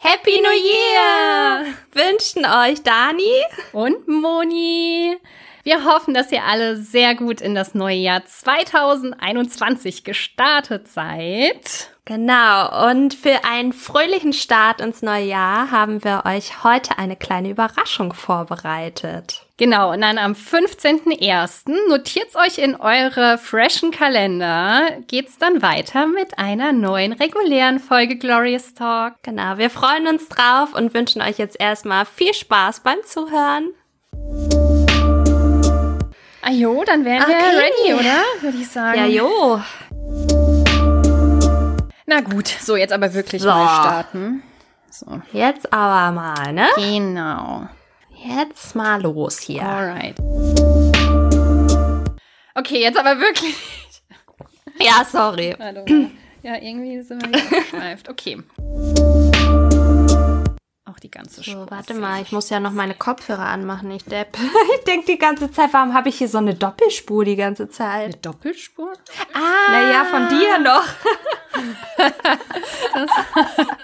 Happy New Year! Wünschen euch Dani und Moni. Wir hoffen, dass ihr alle sehr gut in das neue Jahr 2021 gestartet seid. Genau, und für einen fröhlichen Start ins neue Jahr haben wir euch heute eine kleine Überraschung vorbereitet. Genau, und dann am 15.01. notiert's euch in eure freshen Kalender, geht's dann weiter mit einer neuen regulären Folge Glorious Talk. Genau, wir freuen uns drauf und wünschen euch jetzt erstmal viel Spaß beim Zuhören. Ah jo, dann wären okay. wir ready, oder? Würde ich sagen. Ja, jo. Na gut, so jetzt aber wirklich so. mal starten. So. Jetzt aber mal, ne? Genau. Jetzt mal los hier. Alright. Okay, jetzt aber wirklich. Ja, sorry. Ja, irgendwie sind wir geschweift. Okay auch die ganze so, Warte mal, ich muss ja noch meine Kopfhörer anmachen, ich depp. Ich denke die ganze Zeit, warum habe ich hier so eine Doppelspur die ganze Zeit? Eine Doppelspur? Ah! Naja, von dir noch.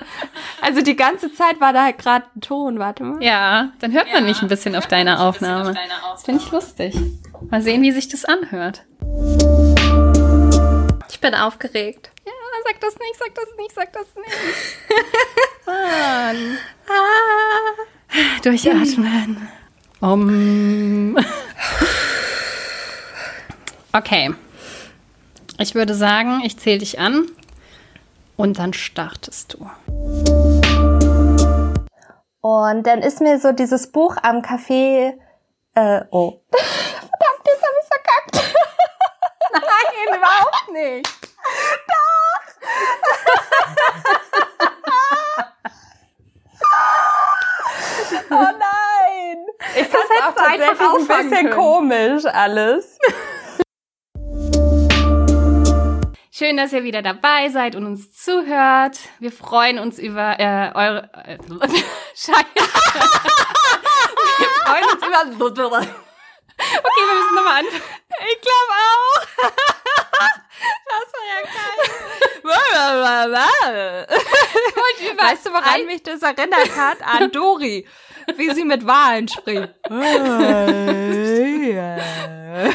also die ganze Zeit war da halt gerade ein Ton, warte mal. Ja, dann hört man ja, mich ein bisschen auf deine Aufnahme. Auf deine Aufnahme. Das finde ich lustig. Mal sehen, wie sich das anhört. Ich bin aufgeregt. Ja, sag das nicht, sag das nicht, sag das nicht. Mann. Ah. Durchatmen. Um. Okay. Ich würde sagen, ich zähle dich an und dann startest du. Und dann ist mir so dieses Buch am Café. Äh, oh. Verdammt, jetzt habe ich verkackt. Nein, überhaupt nicht. Oh nein! Ich fand es auch tatsächlich ein bisschen können. komisch alles. Schön, dass ihr wieder dabei seid und uns zuhört. Wir freuen uns über äh, eure äh, Scheiße. wir freuen uns über Okay, wir müssen nochmal an. Ich glaube auch. Das war ja geil. weißt du, woran mich das erinnert hat? An Dori, wie sie mit Wahlen spricht. da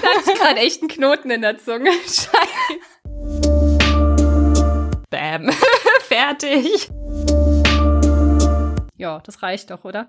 hatte ich gerade echt einen Knoten in der Zunge. Scheiße. Bam. Fertig. Ja, das reicht doch, oder?